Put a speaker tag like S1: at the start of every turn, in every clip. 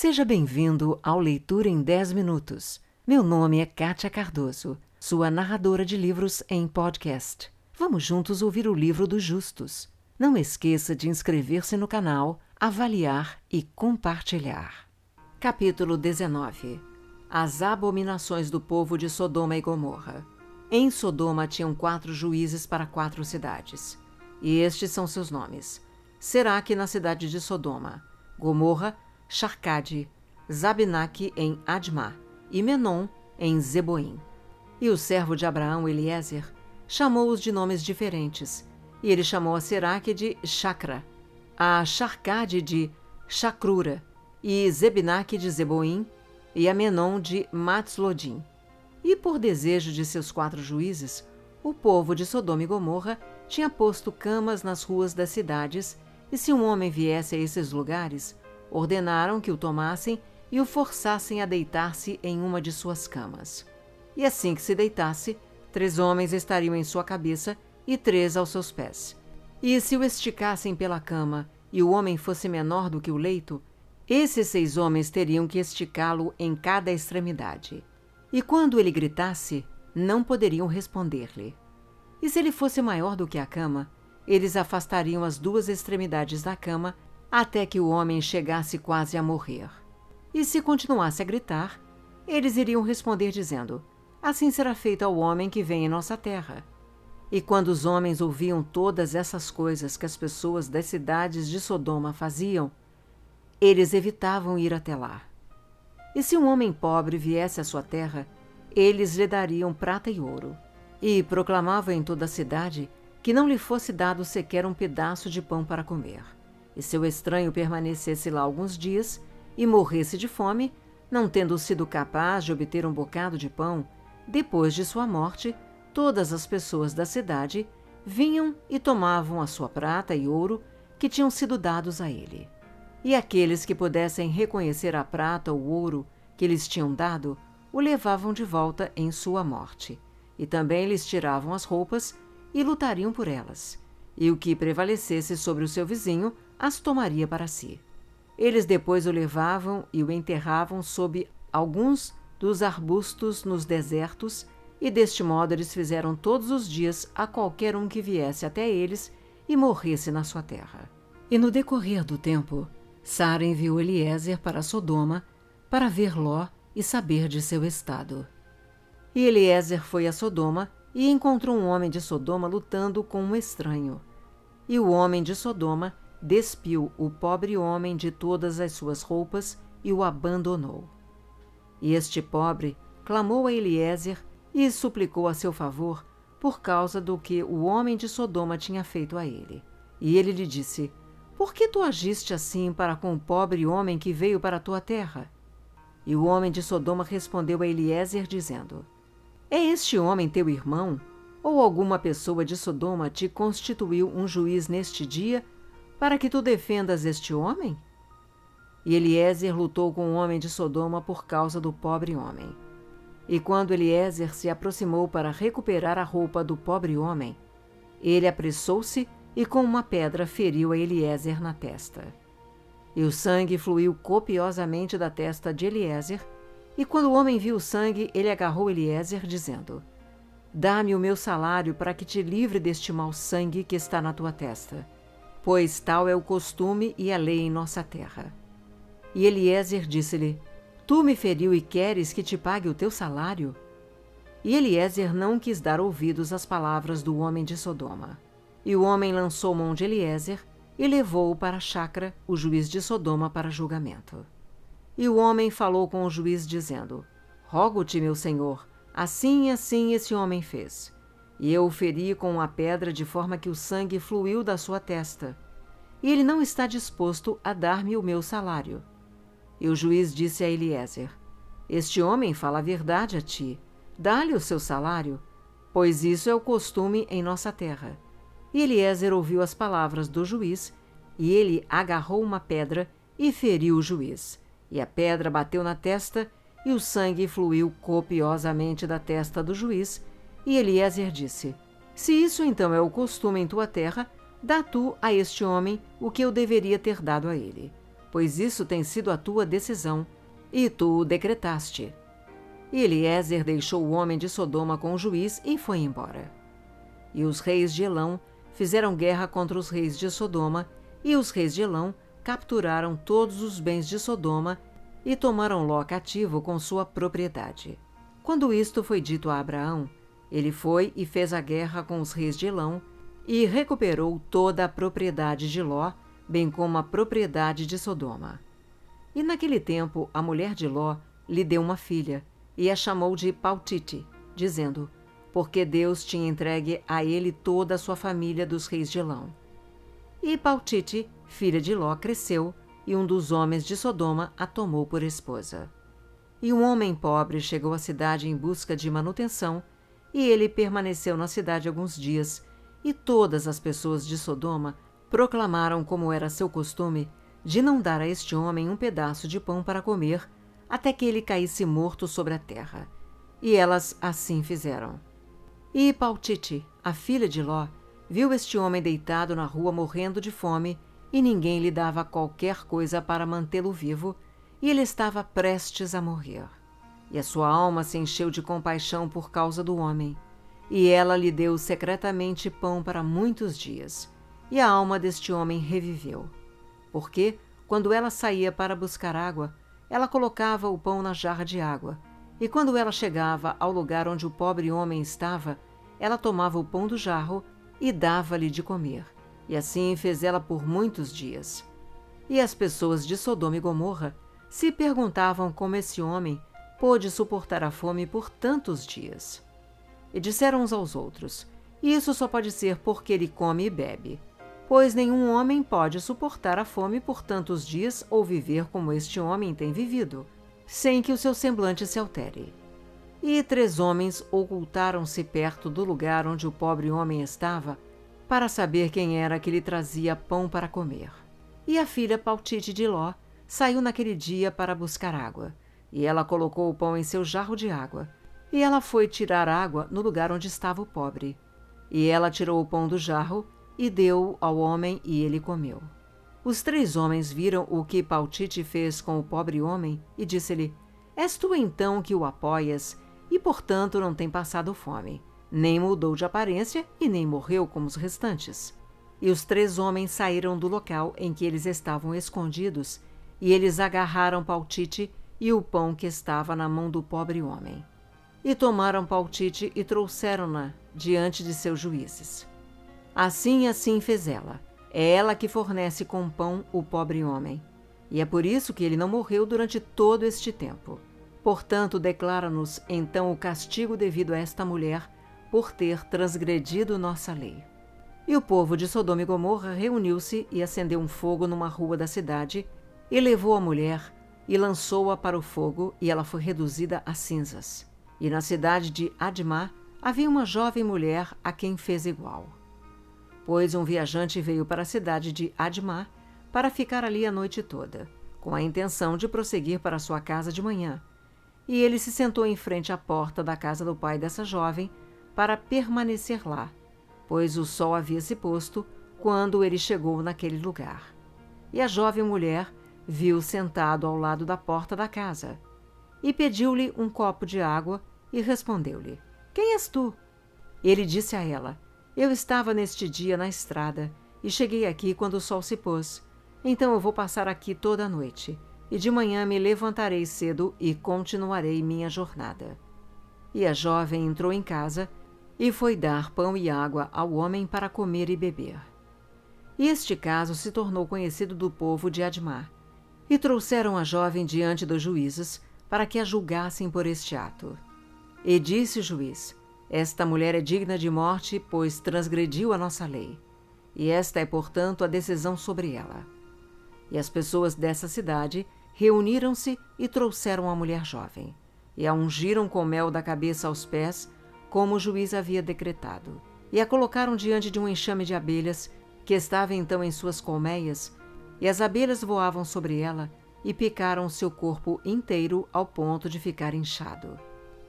S1: Seja bem-vindo ao Leitura em 10 Minutos. Meu nome é Kátia Cardoso, sua narradora de livros em podcast. Vamos juntos ouvir o livro dos justos. Não esqueça de inscrever-se no canal, avaliar e compartilhar. Capítulo 19 As abominações do povo de Sodoma e Gomorra. Em Sodoma tinham quatro juízes para quatro cidades. E estes são seus nomes: Seraque na cidade de Sodoma, Gomorra, Sharcade, Zabinaque em Admá e Menon em Zeboim. E o servo de Abraão, Eliezer, chamou-os de nomes diferentes, e ele chamou a Seraque de Chacra, a Sharcade de Chacrura, e Zebinaque de Zeboim, e a Menon de Matzlodim. E por desejo de seus quatro juízes, o povo de Sodoma e Gomorra tinha posto camas nas ruas das cidades, e se um homem viesse a esses lugares, ordenaram que o tomassem e o forçassem a deitar-se em uma de suas camas. E assim que se deitasse, três homens estariam em sua cabeça e três aos seus pés. E se o esticassem pela cama e o homem fosse menor do que o leito, esses seis homens teriam que esticá-lo em cada extremidade. E quando ele gritasse, não poderiam responder-lhe. E se ele fosse maior do que a cama, eles afastariam as duas extremidades da cama até que o homem chegasse quase a morrer. E se continuasse a gritar, eles iriam responder dizendo: Assim será feito ao homem que vem em nossa terra. E quando os homens ouviam todas essas coisas que as pessoas das cidades de Sodoma faziam, eles evitavam ir até lá. E se um homem pobre viesse à sua terra, eles lhe dariam prata e ouro, e proclamavam em toda a cidade que não lhe fosse dado sequer um pedaço de pão para comer. E se o estranho permanecesse lá alguns dias e morresse de fome, não tendo sido capaz de obter um bocado de pão, depois de sua morte, todas as pessoas da cidade vinham e tomavam a sua prata e ouro que tinham sido dados a ele. E aqueles que pudessem reconhecer a prata ou ouro que lhes tinham dado, o levavam de volta em sua morte. E também lhes tiravam as roupas e lutariam por elas. E o que prevalecesse sobre o seu vizinho as tomaria para si. Eles depois o levavam e o enterravam sob alguns dos arbustos nos desertos, e deste modo eles fizeram todos os dias a qualquer um que viesse até eles e morresse na sua terra. E no decorrer do tempo, Sara enviou Eliezer para Sodoma para ver Ló e saber de seu estado. E Eliezer foi a Sodoma e encontrou um homem de Sodoma lutando com um estranho. E o homem de Sodoma despiu o pobre homem de todas as suas roupas e o abandonou. E este pobre clamou a Eliezer e suplicou a seu favor por causa do que o homem de Sodoma tinha feito a ele. E ele lhe disse: Por que tu agiste assim para com o pobre homem que veio para a tua terra? E o homem de Sodoma respondeu a Eliezer, dizendo: É este homem teu irmão? Ou alguma pessoa de Sodoma te constituiu um juiz neste dia para que tu defendas este homem? E Eliezer lutou com o homem de Sodoma por causa do pobre homem. E quando Eliezer se aproximou para recuperar a roupa do pobre homem, ele apressou-se e com uma pedra feriu a Eliezer na testa. E o sangue fluiu copiosamente da testa de Eliezer, e quando o homem viu o sangue, ele agarrou Eliezer, dizendo: Dá-me o meu salário para que te livre deste mau sangue que está na tua testa pois tal é o costume e a lei em nossa terra. E Eliezer disse-lhe: Tu me feriu e queres que te pague o teu salário? E Eliezer não quis dar ouvidos às palavras do homem de Sodoma. E o homem lançou mão de Eliezer e levou-o para a chácara, o juiz de Sodoma, para julgamento. E o homem falou com o juiz, dizendo: Rogo-te, meu senhor, assim e assim esse homem fez. E eu o feri com uma pedra de forma que o sangue fluiu da sua testa. E ele não está disposto a dar-me o meu salário. E o juiz disse a Eliezer: Este homem fala a verdade a ti. Dá-lhe o seu salário, pois isso é o costume em nossa terra. E Eliezer ouviu as palavras do juiz, e ele agarrou uma pedra e feriu o juiz. E a pedra bateu na testa, e o sangue fluiu copiosamente da testa do juiz, e Eliezer disse: Se isso então é o costume em tua terra, dá tu a este homem o que eu deveria ter dado a ele. pois isso tem sido a tua decisão, e tu o decretaste. E Eliezer deixou o homem de Sodoma com o juiz e foi embora. E os reis de Elão fizeram guerra contra os reis de Sodoma, e os reis de Elão capturaram todos os bens de Sodoma e tomaram Ló cativo com sua propriedade. Quando isto foi dito a Abraão, ele foi e fez a guerra com os reis de Elão e recuperou toda a propriedade de Ló, bem como a propriedade de Sodoma. E naquele tempo a mulher de Ló lhe deu uma filha e a chamou de Pautite, dizendo: Porque Deus tinha entregue a ele toda a sua família dos reis de Elão. E Pautite, filha de Ló, cresceu e um dos homens de Sodoma a tomou por esposa. E um homem pobre chegou à cidade em busca de manutenção, e ele permaneceu na cidade alguns dias, e todas as pessoas de Sodoma proclamaram, como era seu costume, de não dar a este homem um pedaço de pão para comer, até que ele caísse morto sobre a terra. E elas assim fizeram. E Pautite, a filha de Ló, viu este homem deitado na rua morrendo de fome e ninguém lhe dava qualquer coisa para mantê-lo vivo, e ele estava prestes a morrer. E a sua alma se encheu de compaixão por causa do homem, e ela lhe deu secretamente pão para muitos dias, e a alma deste homem reviveu. Porque, quando ela saía para buscar água, ela colocava o pão na jarra de água, e quando ela chegava ao lugar onde o pobre homem estava, ela tomava o pão do jarro e dava-lhe de comer e assim fez ela por muitos dias. E as pessoas de Sodoma e Gomorra se perguntavam como esse homem pôde suportar a fome por tantos dias. E disseram uns aos outros: Isso só pode ser porque ele come e bebe, pois nenhum homem pode suportar a fome por tantos dias ou viver como este homem tem vivido, sem que o seu semblante se altere. E três homens ocultaram-se perto do lugar onde o pobre homem estava para saber quem era que lhe trazia pão para comer. E a filha Pautite de Ló saiu naquele dia para buscar água, e ela colocou o pão em seu jarro de água, e ela foi tirar água no lugar onde estava o pobre. E ela tirou o pão do jarro e deu ao homem, e ele comeu. Os três homens viram o que Pautite fez com o pobre homem e disse-lhe: És tu então que o apoias, e portanto não tem passado fome nem mudou de aparência e nem morreu como os restantes. E os três homens saíram do local em que eles estavam escondidos, e eles agarraram Pautite e o pão que estava na mão do pobre homem. E tomaram Pautite e trouxeram-na diante de seus juízes. Assim assim fez ela. É ela que fornece com pão o pobre homem. E é por isso que ele não morreu durante todo este tempo. Portanto, declara-nos então o castigo devido a esta mulher por ter transgredido nossa lei. E o povo de Sodoma e Gomorra reuniu-se e acendeu um fogo numa rua da cidade, e levou a mulher e lançou-a para o fogo, e ela foi reduzida a cinzas. E na cidade de Admá havia uma jovem mulher a quem fez igual. Pois um viajante veio para a cidade de Admá para ficar ali a noite toda, com a intenção de prosseguir para sua casa de manhã. E ele se sentou em frente à porta da casa do pai dessa jovem, para permanecer lá, pois o sol havia se posto quando ele chegou naquele lugar. E a jovem mulher viu sentado ao lado da porta da casa e pediu-lhe um copo de água e respondeu-lhe: Quem és tu? Ele disse a ela: Eu estava neste dia na estrada e cheguei aqui quando o sol se pôs. Então eu vou passar aqui toda a noite e de manhã me levantarei cedo e continuarei minha jornada. E a jovem entrou em casa e foi dar pão e água ao homem para comer e beber. E este caso se tornou conhecido do povo de Admar, e trouxeram a jovem diante dos juízes para que a julgassem por este ato. E disse o juiz: Esta mulher é digna de morte, pois transgrediu a nossa lei, e esta é, portanto, a decisão sobre ela. E as pessoas dessa cidade reuniram-se e trouxeram a mulher jovem, e a ungiram com mel da cabeça aos pés como o juiz havia decretado, e a colocaram diante de um enxame de abelhas que estava então em suas colmeias, e as abelhas voavam sobre ela e picaram seu corpo inteiro ao ponto de ficar inchado.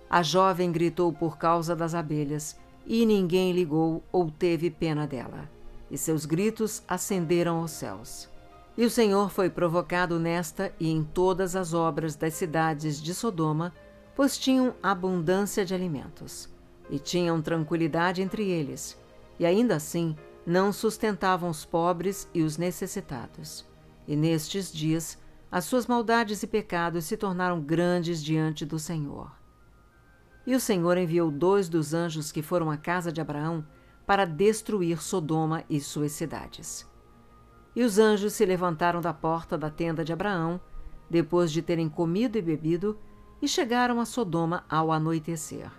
S1: A jovem gritou por causa das abelhas, e ninguém ligou ou teve pena dela, e seus gritos ascenderam aos céus. E o Senhor foi provocado nesta e em todas as obras das cidades de Sodoma, pois tinham abundância de alimentos, e tinham tranquilidade entre eles, e ainda assim não sustentavam os pobres e os necessitados. E nestes dias as suas maldades e pecados se tornaram grandes diante do Senhor. E o Senhor enviou dois dos anjos que foram à casa de Abraão para destruir Sodoma e suas cidades. E os anjos se levantaram da porta da tenda de Abraão, depois de terem comido e bebido, e chegaram a Sodoma ao anoitecer.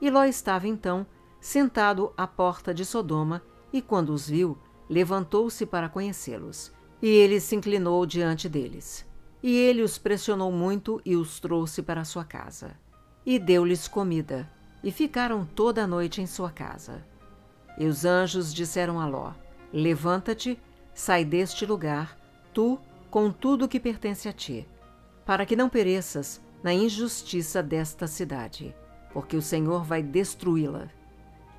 S1: E Ló estava então sentado à porta de Sodoma, e quando os viu, levantou-se para conhecê-los. E ele se inclinou diante deles. E ele os pressionou muito e os trouxe para sua casa. E deu-lhes comida, e ficaram toda a noite em sua casa. E os anjos disseram a Ló: Levanta-te, sai deste lugar, tu com tudo que pertence a ti, para que não pereças na injustiça desta cidade, porque o Senhor vai destruí-la.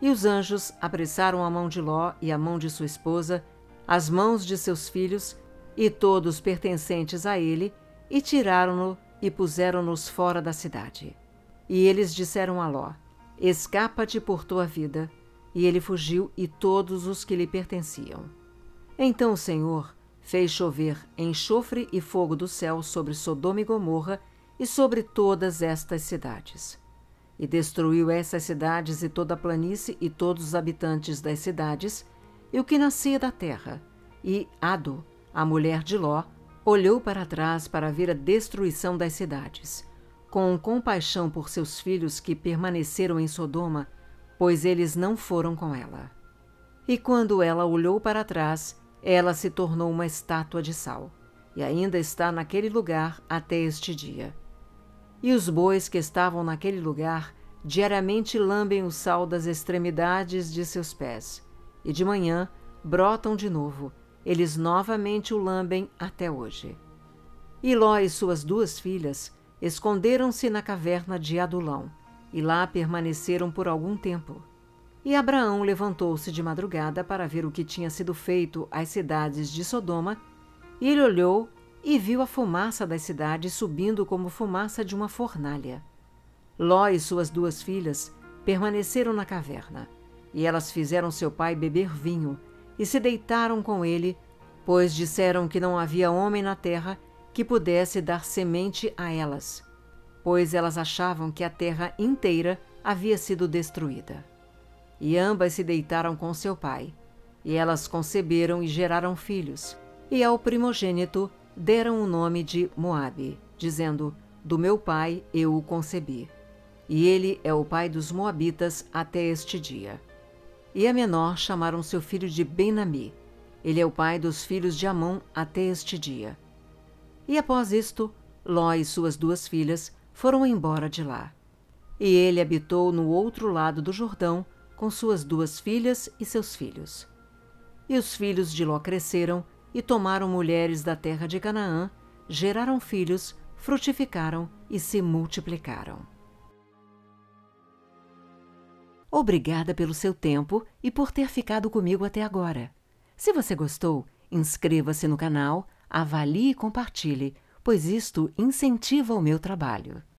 S1: E os anjos apressaram a mão de Ló e a mão de sua esposa, as mãos de seus filhos e todos pertencentes a ele, e tiraram-no e puseram-nos fora da cidade. E eles disseram a Ló: Escapa-te por tua vida e ele fugiu e todos os que lhe pertenciam. Então o Senhor fez chover enxofre e fogo do céu sobre Sodoma e Gomorra e sobre todas estas cidades. E destruiu essas cidades e toda a planície e todos os habitantes das cidades e o que nascia da terra. E Ado, a mulher de Ló, olhou para trás para ver a destruição das cidades. Com compaixão por seus filhos que permaneceram em Sodoma, pois eles não foram com ela. E quando ela olhou para trás, ela se tornou uma estátua de sal, e ainda está naquele lugar até este dia. E os bois que estavam naquele lugar diariamente lambem o sal das extremidades de seus pés, e de manhã brotam de novo, eles novamente o lambem até hoje. E Ló e suas duas filhas esconderam-se na caverna de Adulão, e lá permaneceram por algum tempo. E Abraão levantou-se de madrugada para ver o que tinha sido feito às cidades de Sodoma, e ele olhou e viu a fumaça das cidades subindo como fumaça de uma fornalha. Ló e suas duas filhas permaneceram na caverna, e elas fizeram seu pai beber vinho, e se deitaram com ele, pois disseram que não havia homem na terra que pudesse dar semente a elas pois elas achavam que a terra inteira havia sido destruída. E ambas se deitaram com seu pai, e elas conceberam e geraram filhos, e ao primogênito deram o nome de Moabe, dizendo: Do meu pai eu o concebi. E ele é o pai dos Moabitas até este dia. E a menor chamaram seu filho de Benami. Ele é o pai dos filhos de Amon até este dia. E após isto, Ló e suas duas filhas foram embora de lá. E ele habitou no outro lado do Jordão com suas duas filhas e seus filhos. E os filhos de Ló cresceram e tomaram mulheres da terra de Canaã, geraram filhos, frutificaram e se multiplicaram. Obrigada pelo seu tempo e por ter ficado comigo até agora. Se você gostou, inscreva-se no canal, avalie e compartilhe pois isto incentiva o meu trabalho.